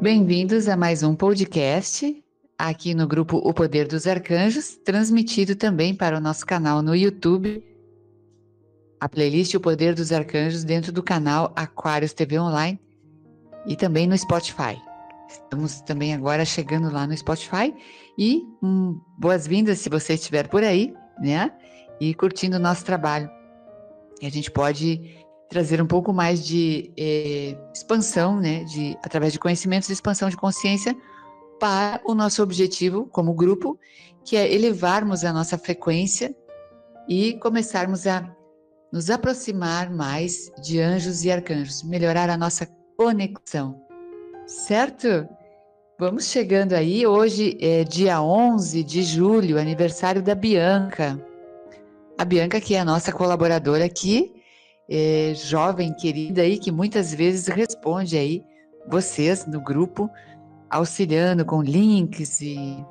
Bem-vindos a mais um podcast aqui no grupo O Poder dos Arcanjos, transmitido também para o nosso canal no YouTube. A playlist O Poder dos Arcanjos dentro do canal Aquários TV Online e também no Spotify. Estamos também agora chegando lá no Spotify e hum, boas-vindas se você estiver por aí, né? E curtindo o nosso trabalho. E a gente pode trazer um pouco mais de eh, expansão, né? De, através de conhecimentos, expansão de consciência para o nosso objetivo como grupo, que é elevarmos a nossa frequência e começarmos a nos aproximar mais de anjos e arcanjos, melhorar a nossa conexão. Certo? Vamos chegando aí. Hoje é dia 11 de julho, aniversário da Bianca. A Bianca, que é a nossa colaboradora aqui, é, jovem, querida aí, que muitas vezes responde aí vocês no grupo auxiliando com links e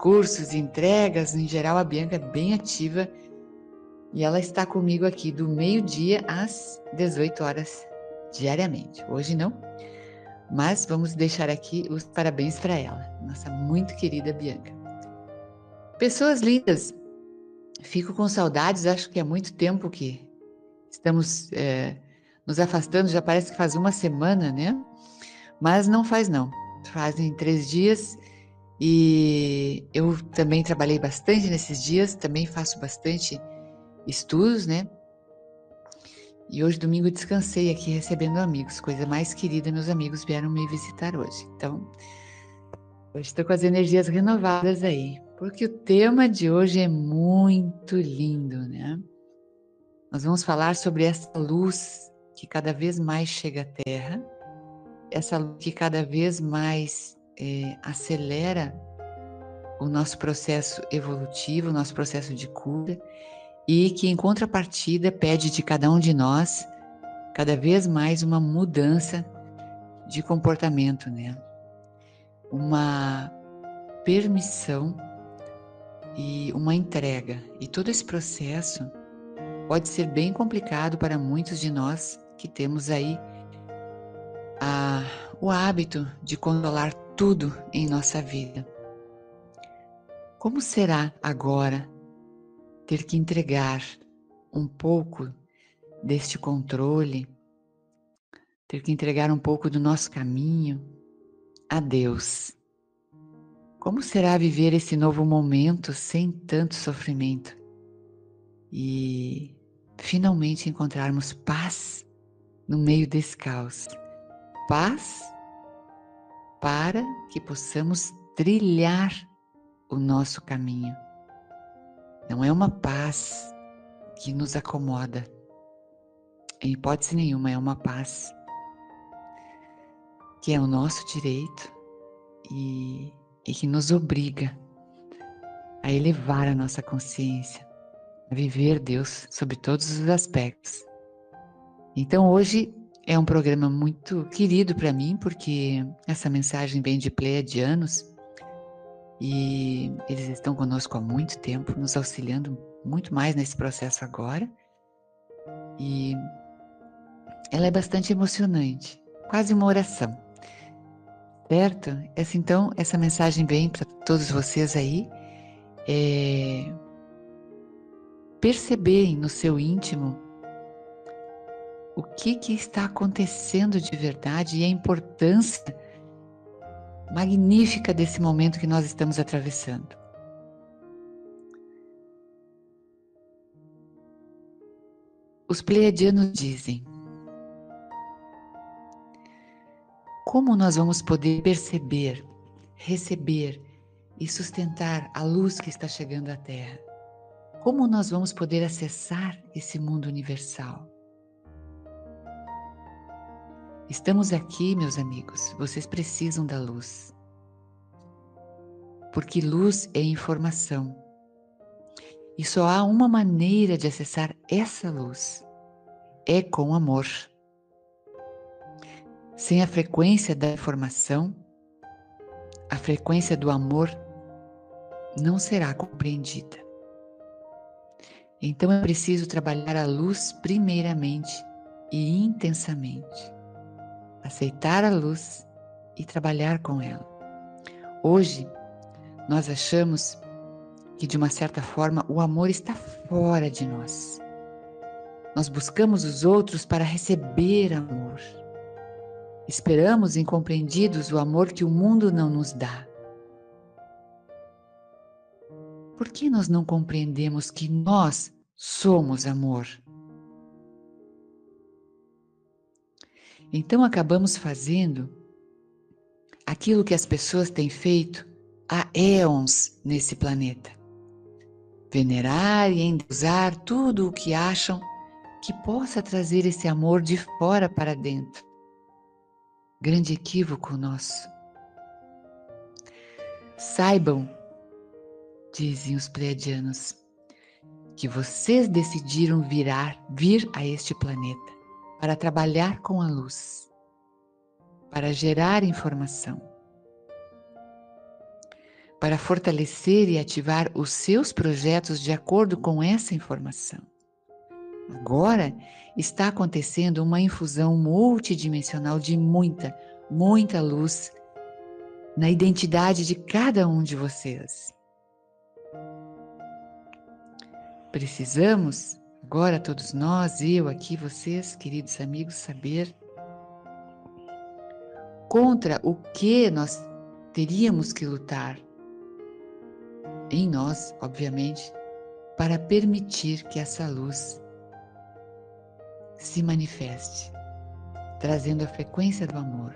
cursos entregas. Em geral, a Bianca é bem ativa e ela está comigo aqui do meio-dia às 18 horas diariamente. Hoje não, mas vamos deixar aqui os parabéns para ela, nossa muito querida Bianca. Pessoas lindas, fico com saudades, acho que há muito tempo que estamos é, nos afastando, já parece que faz uma semana, né? Mas não faz não fazem três dias e eu também trabalhei bastante nesses dias, também faço bastante estudos, né? E hoje, domingo, descansei aqui recebendo amigos, coisa mais querida, meus amigos vieram me visitar hoje. Então, hoje estou com as energias renovadas aí, porque o tema de hoje é muito lindo, né? Nós vamos falar sobre essa luz que cada vez mais chega à Terra essa luz que cada vez mais é, acelera o nosso processo evolutivo, o nosso processo de cura, e que, em contrapartida, pede de cada um de nós cada vez mais uma mudança de comportamento, né? Uma permissão e uma entrega. E todo esse processo pode ser bem complicado para muitos de nós que temos aí a, o hábito de controlar tudo em nossa vida. Como será agora ter que entregar um pouco deste controle, ter que entregar um pouco do nosso caminho a Deus? Como será viver esse novo momento sem tanto sofrimento e finalmente encontrarmos paz no meio desse caos? paz para que possamos trilhar o nosso caminho. Não é uma paz que nos acomoda, em hipótese nenhuma, é uma paz que é o nosso direito e, e que nos obriga a elevar a nossa consciência, a viver Deus sobre todos os aspectos. Então hoje é um programa muito querido para mim, porque essa mensagem vem de pleiadianos e eles estão conosco há muito tempo, nos auxiliando muito mais nesse processo agora. E ela é bastante emocionante, quase uma oração. Certo? Essa, então, essa mensagem vem para todos vocês aí. É, perceberem no seu íntimo o que, que está acontecendo de verdade e a importância magnífica desse momento que nós estamos atravessando. Os pleiadianos dizem: como nós vamos poder perceber, receber e sustentar a luz que está chegando à Terra? Como nós vamos poder acessar esse mundo universal? Estamos aqui, meus amigos, vocês precisam da luz. Porque luz é informação. E só há uma maneira de acessar essa luz: é com amor. Sem a frequência da informação, a frequência do amor não será compreendida. Então é preciso trabalhar a luz primeiramente e intensamente aceitar a luz e trabalhar com ela. Hoje, nós achamos que, de uma certa forma, o amor está fora de nós. Nós buscamos os outros para receber amor. Esperamos incompreendidos o amor que o mundo não nos dá. Por que nós não compreendemos que nós somos amor? Então acabamos fazendo aquilo que as pessoas têm feito há éons nesse planeta. Venerar e endeusar tudo o que acham que possa trazer esse amor de fora para dentro. Grande equívoco nosso. Saibam, dizem os pleiadianos, que vocês decidiram virar, vir a este planeta para trabalhar com a luz, para gerar informação, para fortalecer e ativar os seus projetos de acordo com essa informação. Agora está acontecendo uma infusão multidimensional de muita, muita luz na identidade de cada um de vocês. Precisamos, agora todos nós, eu aqui, vocês, queridos amigos, saber contra o que nós teríamos que lutar em nós, obviamente, para permitir que essa luz se manifeste, trazendo a frequência do amor.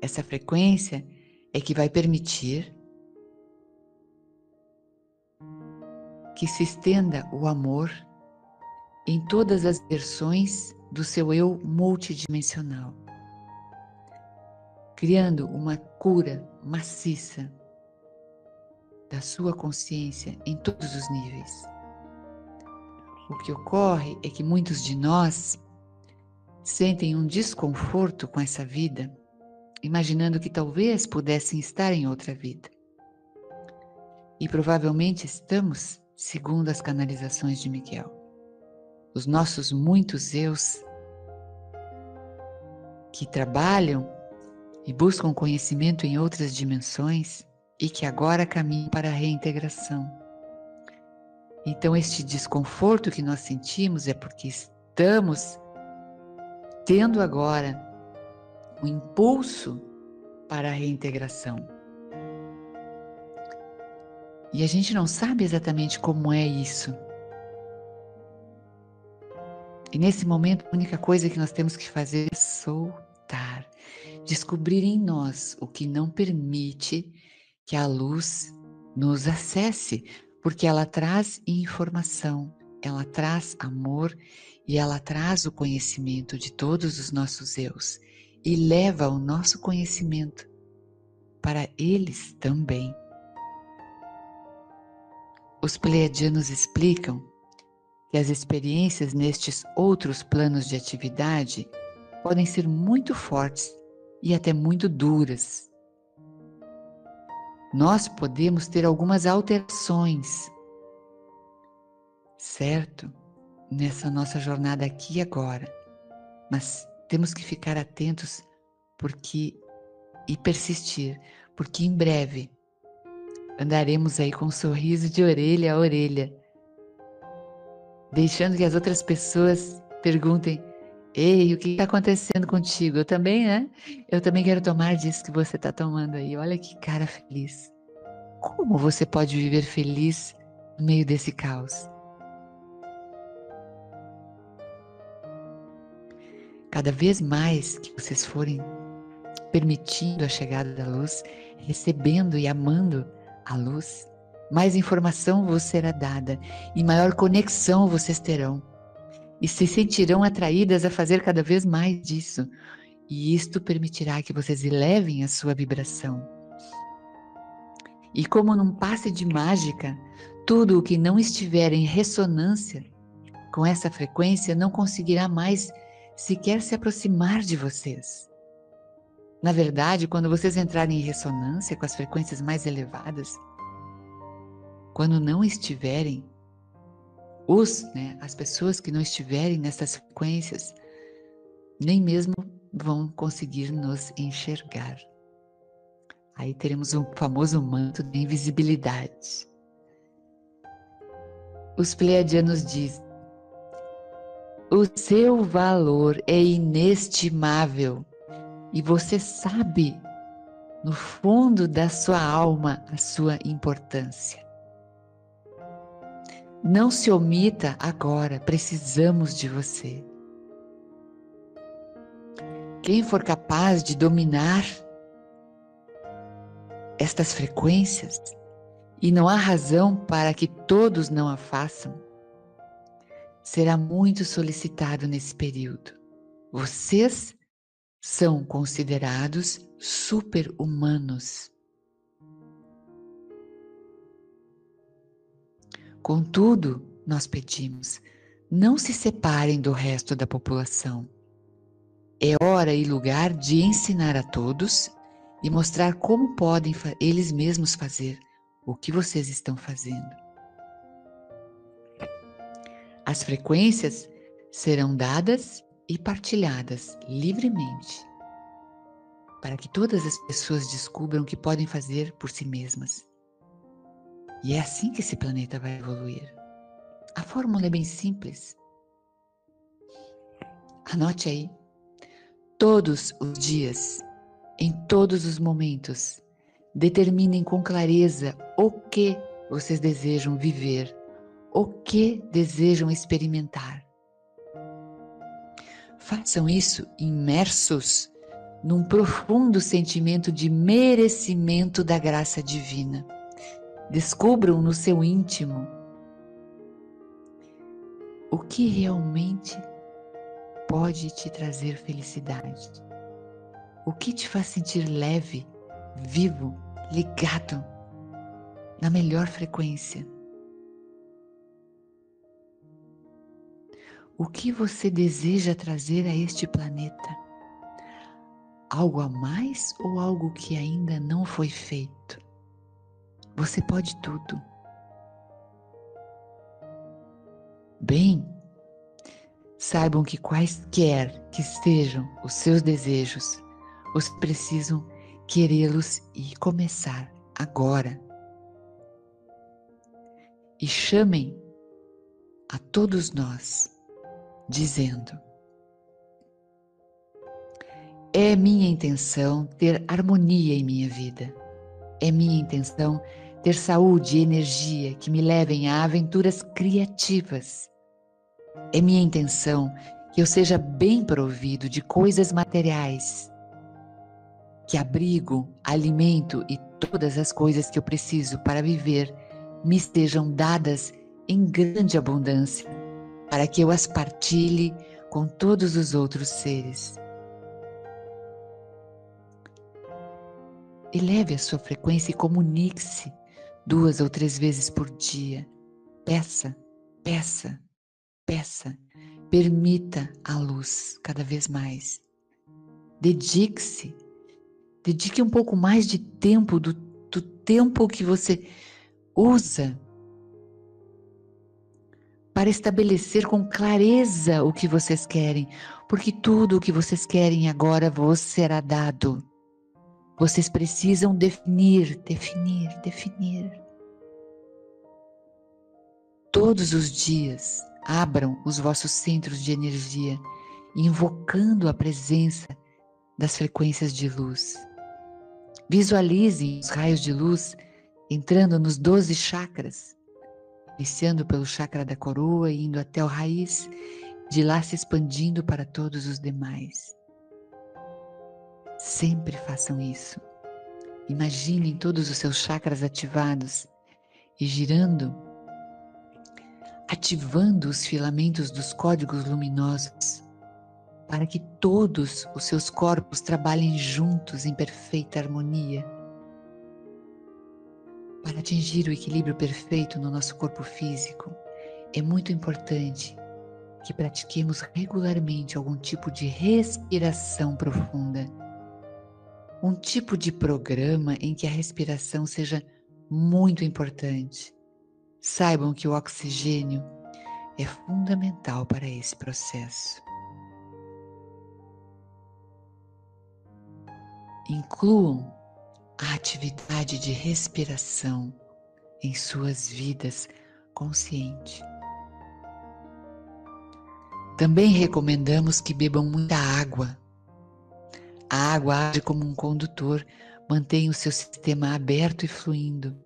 Essa frequência é que vai permitir que se estenda o amor em todas as versões do seu eu multidimensional, criando uma cura maciça da sua consciência em todos os níveis. O que ocorre é que muitos de nós sentem um desconforto com essa vida, imaginando que talvez pudessem estar em outra vida. E provavelmente estamos, segundo as canalizações de Miguel. Os nossos muitos eus que trabalham e buscam conhecimento em outras dimensões e que agora caminham para a reintegração. Então, este desconforto que nós sentimos é porque estamos tendo agora um impulso para a reintegração. E a gente não sabe exatamente como é isso. E nesse momento, a única coisa que nós temos que fazer é soltar, descobrir em nós o que não permite que a luz nos acesse, porque ela traz informação, ela traz amor e ela traz o conhecimento de todos os nossos eus e leva o nosso conhecimento para eles também. Os pleiadianos explicam que as experiências nestes outros planos de atividade podem ser muito fortes e até muito duras nós podemos ter algumas alterações, certo? Nessa nossa jornada aqui e agora. Mas temos que ficar atentos porque e persistir, porque em breve andaremos aí com um sorriso de orelha a orelha, deixando que as outras pessoas perguntem Ei, o que está acontecendo contigo? Eu também, né? Eu também quero tomar disso que você está tomando aí. Olha que cara feliz. Como você pode viver feliz no meio desse caos? Cada vez mais que vocês forem permitindo a chegada da luz, recebendo e amando a luz, mais informação vos será dada e maior conexão vocês terão e se sentirão atraídas a fazer cada vez mais disso. E isto permitirá que vocês elevem a sua vibração. E como num passe de mágica, tudo o que não estiver em ressonância com essa frequência não conseguirá mais sequer se aproximar de vocês. Na verdade, quando vocês entrarem em ressonância com as frequências mais elevadas, quando não estiverem os, né, as pessoas que não estiverem nessas frequências, nem mesmo vão conseguir nos enxergar. Aí teremos o famoso manto da invisibilidade. Os pleiadianos dizem: o seu valor é inestimável e você sabe no fundo da sua alma a sua importância. Não se omita agora, precisamos de você. Quem for capaz de dominar estas frequências, e não há razão para que todos não a façam, será muito solicitado nesse período. Vocês são considerados super-humanos. Contudo, nós pedimos, não se separem do resto da população. É hora e lugar de ensinar a todos e mostrar como podem eles mesmos fazer o que vocês estão fazendo. As frequências serão dadas e partilhadas livremente, para que todas as pessoas descubram o que podem fazer por si mesmas. E é assim que esse planeta vai evoluir. A fórmula é bem simples. Anote aí. Todos os dias, em todos os momentos, determinem com clareza o que vocês desejam viver o que desejam experimentar. Façam isso imersos num profundo sentimento de merecimento da graça divina. Descubram no seu íntimo o que realmente pode te trazer felicidade. O que te faz sentir leve, vivo, ligado na melhor frequência. O que você deseja trazer a este planeta? Algo a mais ou algo que ainda não foi feito? Você pode tudo. Bem, saibam que quaisquer que sejam os seus desejos, os precisam querê-los e começar agora. E chamem a todos nós dizendo: É minha intenção ter harmonia em minha vida. É minha intenção ter saúde e energia que me levem a aventuras criativas. É minha intenção que eu seja bem provido de coisas materiais, que abrigo, alimento e todas as coisas que eu preciso para viver me estejam dadas em grande abundância para que eu as partilhe com todos os outros seres. Eleve a sua frequência e comunique-se duas ou três vezes por dia. Peça, peça, peça. Permita a luz cada vez mais. Dedique-se. Dedique um pouco mais de tempo do, do tempo que você usa para estabelecer com clareza o que vocês querem, porque tudo o que vocês querem agora vos será dado. Vocês precisam definir, definir, definir. Todos os dias, abram os vossos centros de energia, invocando a presença das frequências de luz. Visualizem os raios de luz entrando nos doze chakras iniciando pelo chakra da coroa e indo até o raiz, de lá se expandindo para todos os demais. Sempre façam isso. Imaginem todos os seus chakras ativados e girando, ativando os filamentos dos códigos luminosos, para que todos os seus corpos trabalhem juntos em perfeita harmonia para atingir o equilíbrio perfeito no nosso corpo físico, é muito importante que pratiquemos regularmente algum tipo de respiração profunda. Um tipo de programa em que a respiração seja muito importante. Saibam que o oxigênio é fundamental para esse processo. incluam a atividade de respiração em suas vidas consciente. Também recomendamos que bebam muita água. A água age como um condutor, mantém o seu sistema aberto e fluindo.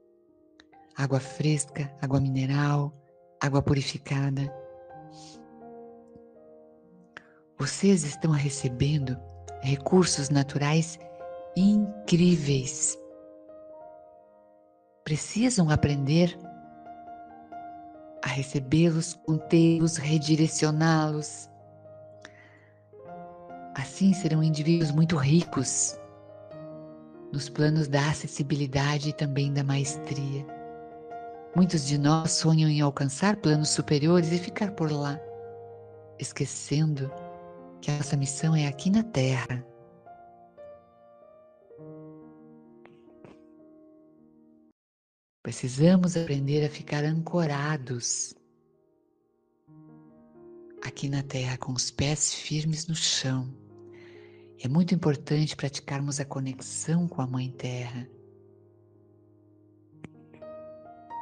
Água fresca, água mineral, água purificada. Vocês estão recebendo recursos naturais incríveis. Precisam aprender a recebê-los, contê-los, redirecioná-los. Assim serão indivíduos muito ricos nos planos da acessibilidade e também da maestria. Muitos de nós sonham em alcançar planos superiores e ficar por lá, esquecendo que a nossa missão é aqui na Terra Precisamos aprender a ficar ancorados aqui na terra com os pés firmes no chão. É muito importante praticarmos a conexão com a Mãe Terra.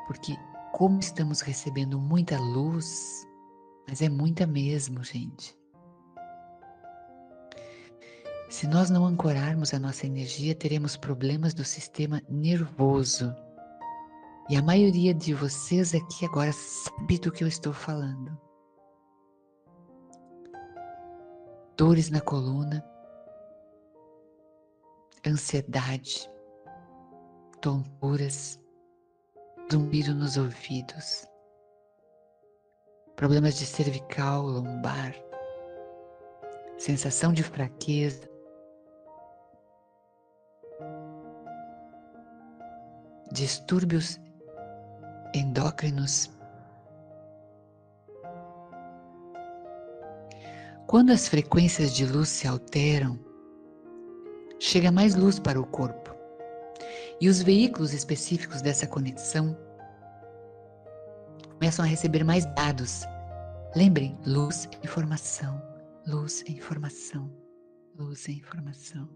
Porque, como estamos recebendo muita luz, mas é muita mesmo, gente. Se nós não ancorarmos a nossa energia, teremos problemas do sistema nervoso e a maioria de vocês aqui agora sabe do que eu estou falando. Dores na coluna, ansiedade, tonturas, zumbido nos ouvidos, problemas de cervical, lombar, sensação de fraqueza, distúrbios endócrinos. Quando as frequências de luz se alteram, chega mais luz para o corpo. E os veículos específicos dessa conexão começam a receber mais dados. Lembrem, luz é informação, luz é informação, luz é informação.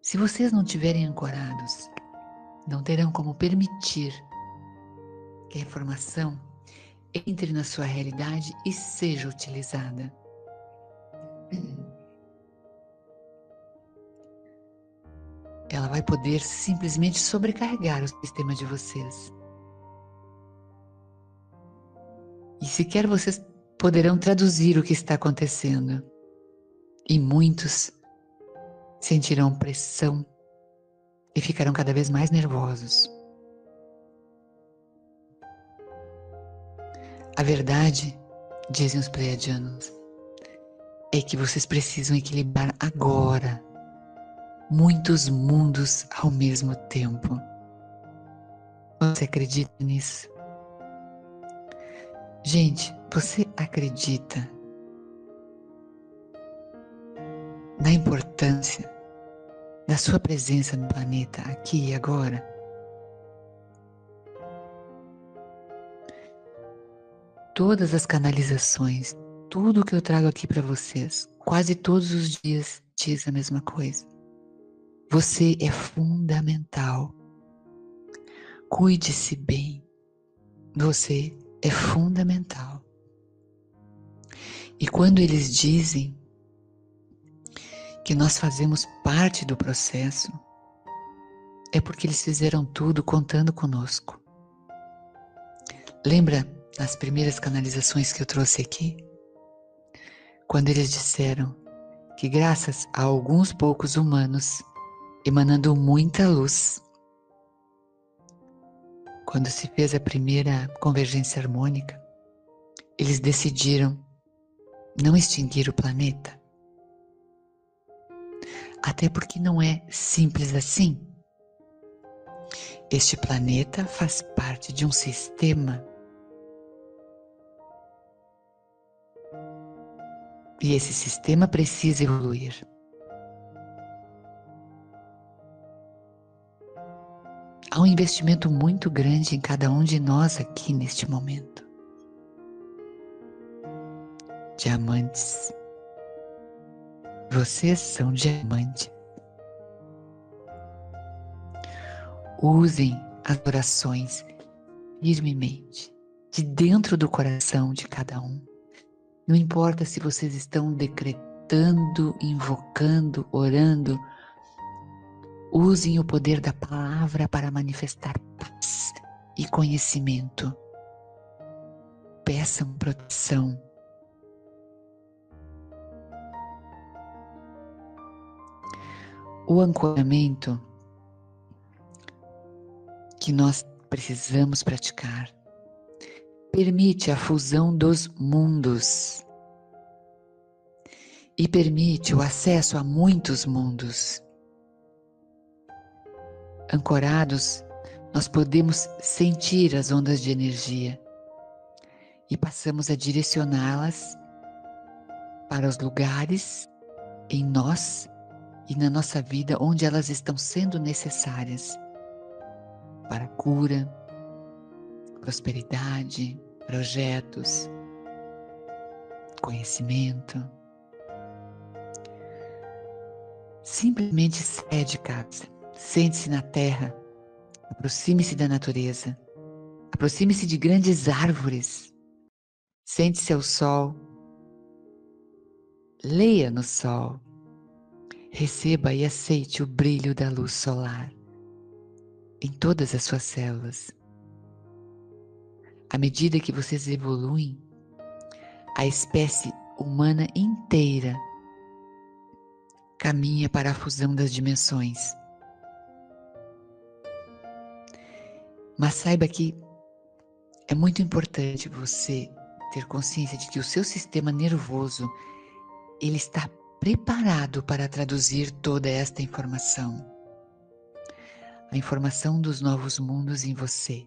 Se vocês não tiverem ancorados não terão como permitir que a informação entre na sua realidade e seja utilizada. Ela vai poder simplesmente sobrecarregar o sistema de vocês. E sequer vocês poderão traduzir o que está acontecendo. E muitos sentirão pressão e ficarão cada vez mais nervosos. A verdade, dizem os pleiadianos, é que vocês precisam equilibrar agora muitos mundos ao mesmo tempo. Você acredita nisso? Gente, você acredita na importância da sua presença no planeta aqui e agora. Todas as canalizações, tudo que eu trago aqui para vocês, quase todos os dias diz a mesma coisa. Você é fundamental. Cuide-se bem. Você é fundamental. E quando eles dizem que nós fazemos parte do processo, é porque eles fizeram tudo contando conosco. Lembra das primeiras canalizações que eu trouxe aqui? Quando eles disseram que, graças a alguns poucos humanos emanando muita luz, quando se fez a primeira convergência harmônica, eles decidiram não extinguir o planeta, até porque não é simples assim. Este planeta faz parte de um sistema. E esse sistema precisa evoluir. Há um investimento muito grande em cada um de nós aqui neste momento. Diamantes, Vocês são diamante. Usem as orações firmemente, de dentro do coração de cada um. Não importa se vocês estão decretando, invocando, orando, usem o poder da palavra para manifestar paz e conhecimento. Peçam proteção. O ancoramento que nós precisamos praticar. Permite a fusão dos mundos e permite o acesso a muitos mundos. Ancorados, nós podemos sentir as ondas de energia e passamos a direcioná-las para os lugares em nós e na nossa vida onde elas estão sendo necessárias para cura, prosperidade, projetos, conhecimento. Simplesmente saia de casa, sente-se na terra, aproxime-se da natureza, aproxime-se de grandes árvores, sente-se ao sol, leia no sol, receba e aceite o brilho da luz solar em todas as suas células. À medida que vocês evoluem, a espécie humana inteira caminha para a fusão das dimensões. Mas saiba que é muito importante você ter consciência de que o seu sistema nervoso ele está preparado para traduzir toda esta informação a informação dos novos mundos em você,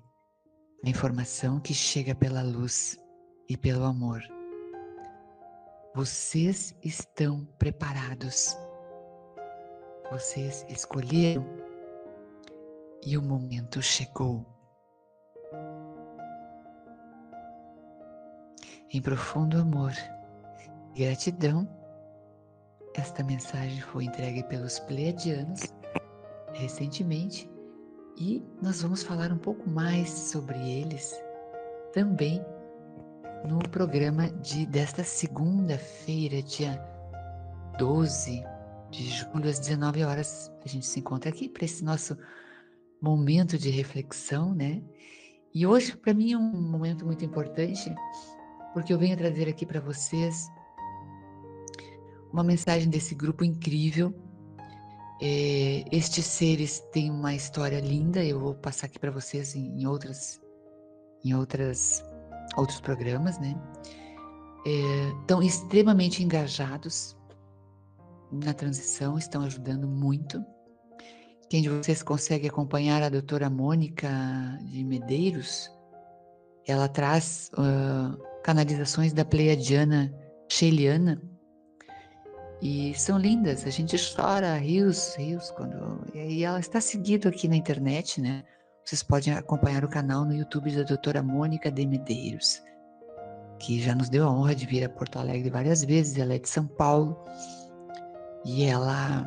a informação que chega pela luz e pelo amor. Vocês estão preparados. Vocês escolheram e o momento chegou. Em profundo amor e gratidão, esta mensagem foi entregue pelos Pleiadianos recentemente e nós vamos falar um pouco mais sobre eles também no programa de desta segunda-feira, dia 12 de julho, às 19 horas. A gente se encontra aqui para esse nosso momento de reflexão, né? E hoje, para mim, é um momento muito importante, porque eu venho trazer aqui para vocês uma mensagem desse grupo incrível é, estes seres têm uma história linda, eu vou passar aqui para vocês em, em, outras, em outras, outros programas, né? É, estão extremamente engajados na transição, estão ajudando muito. Quem de vocês consegue acompanhar a doutora Mônica de Medeiros? Ela traz uh, canalizações da Pleiadiana Sheiliana, e são lindas, a gente chora rios, rios quando e ela está seguido aqui na internet, né? Vocês podem acompanhar o canal no YouTube da doutora Mônica de Medeiros, que já nos deu a honra de vir a Porto Alegre várias vezes, ela é de São Paulo. E ela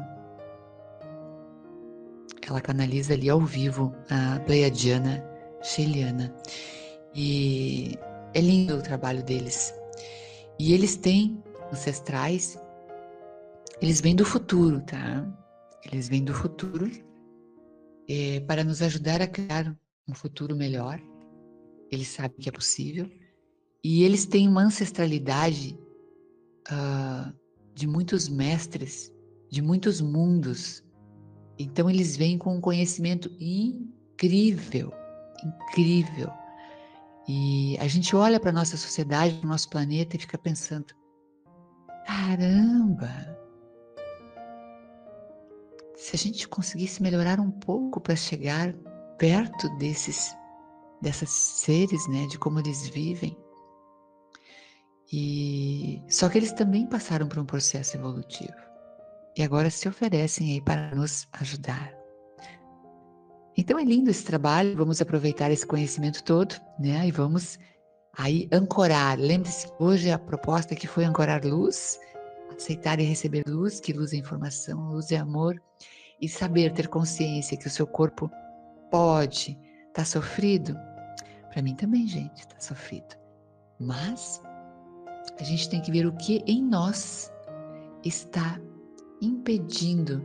ela canaliza ali ao vivo a Pleiadiana Sheliana. E é lindo o trabalho deles. E eles têm ancestrais eles vêm do futuro, tá? Eles vêm do futuro é, para nos ajudar a criar um futuro melhor. Eles sabem que é possível. E eles têm uma ancestralidade uh, de muitos mestres, de muitos mundos. Então eles vêm com um conhecimento incrível, incrível. E a gente olha para a nossa sociedade, para o nosso planeta e fica pensando: caramba, se a gente conseguisse melhorar um pouco para chegar perto desses dessas seres, né, de como eles vivem. E só que eles também passaram por um processo evolutivo e agora se oferecem aí para nos ajudar. Então é lindo esse trabalho, vamos aproveitar esse conhecimento todo, né? E vamos aí ancorar. Lembre-se hoje a proposta que foi ancorar luz aceitar e receber luz, que luz é informação, luz é amor, e saber ter consciência que o seu corpo pode estar tá sofrido. Para mim também, gente, está sofrido. Mas a gente tem que ver o que em nós está impedindo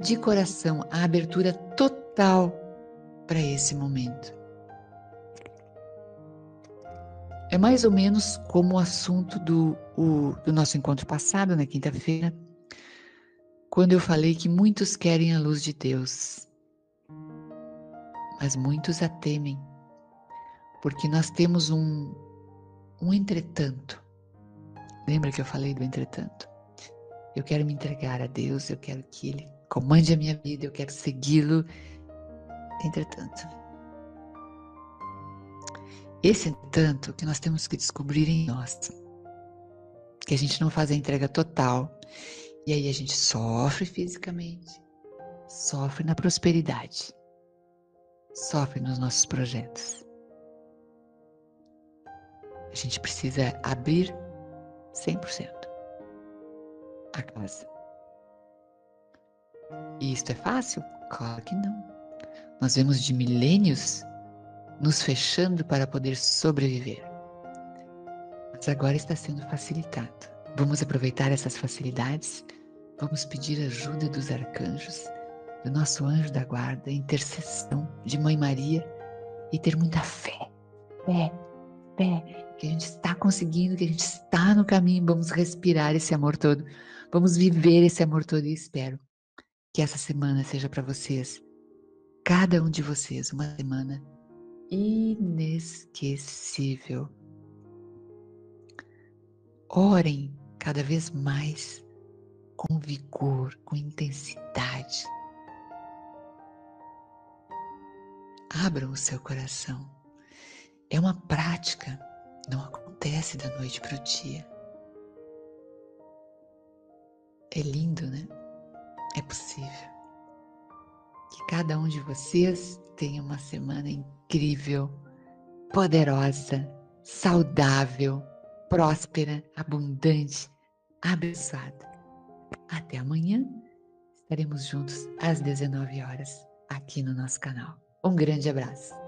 de coração a abertura total para esse momento. É mais ou menos como o assunto do, o, do nosso encontro passado, na quinta-feira, quando eu falei que muitos querem a luz de Deus, mas muitos a temem, porque nós temos um, um entretanto. Lembra que eu falei do entretanto? Eu quero me entregar a Deus, eu quero que Ele comande a minha vida, eu quero segui-lo. Entretanto, esse entanto que nós temos que descobrir em nós. Que a gente não faz a entrega total e aí a gente sofre fisicamente, sofre na prosperidade, sofre nos nossos projetos. A gente precisa abrir 100% a casa. E isto é fácil? Claro que não. Nós vemos de milênios nos fechando para poder sobreviver. Mas agora está sendo facilitado. Vamos aproveitar essas facilidades, vamos pedir ajuda dos arcanjos, do nosso anjo da guarda, intercessão de Mãe Maria e ter muita fé, fé, fé, que a gente está conseguindo, que a gente está no caminho, vamos respirar esse amor todo, vamos viver esse amor todo e espero que essa semana seja para vocês, cada um de vocês, uma semana inesquecível. Orem cada vez mais com vigor, com intensidade. Abram o seu coração. É uma prática, não acontece da noite para o dia. É lindo, né? É possível. Que cada um de vocês tenha uma semana incrível, poderosa, saudável, próspera, abundante, abençoada. Até amanhã. Estaremos juntos às 19 horas aqui no nosso canal. Um grande abraço.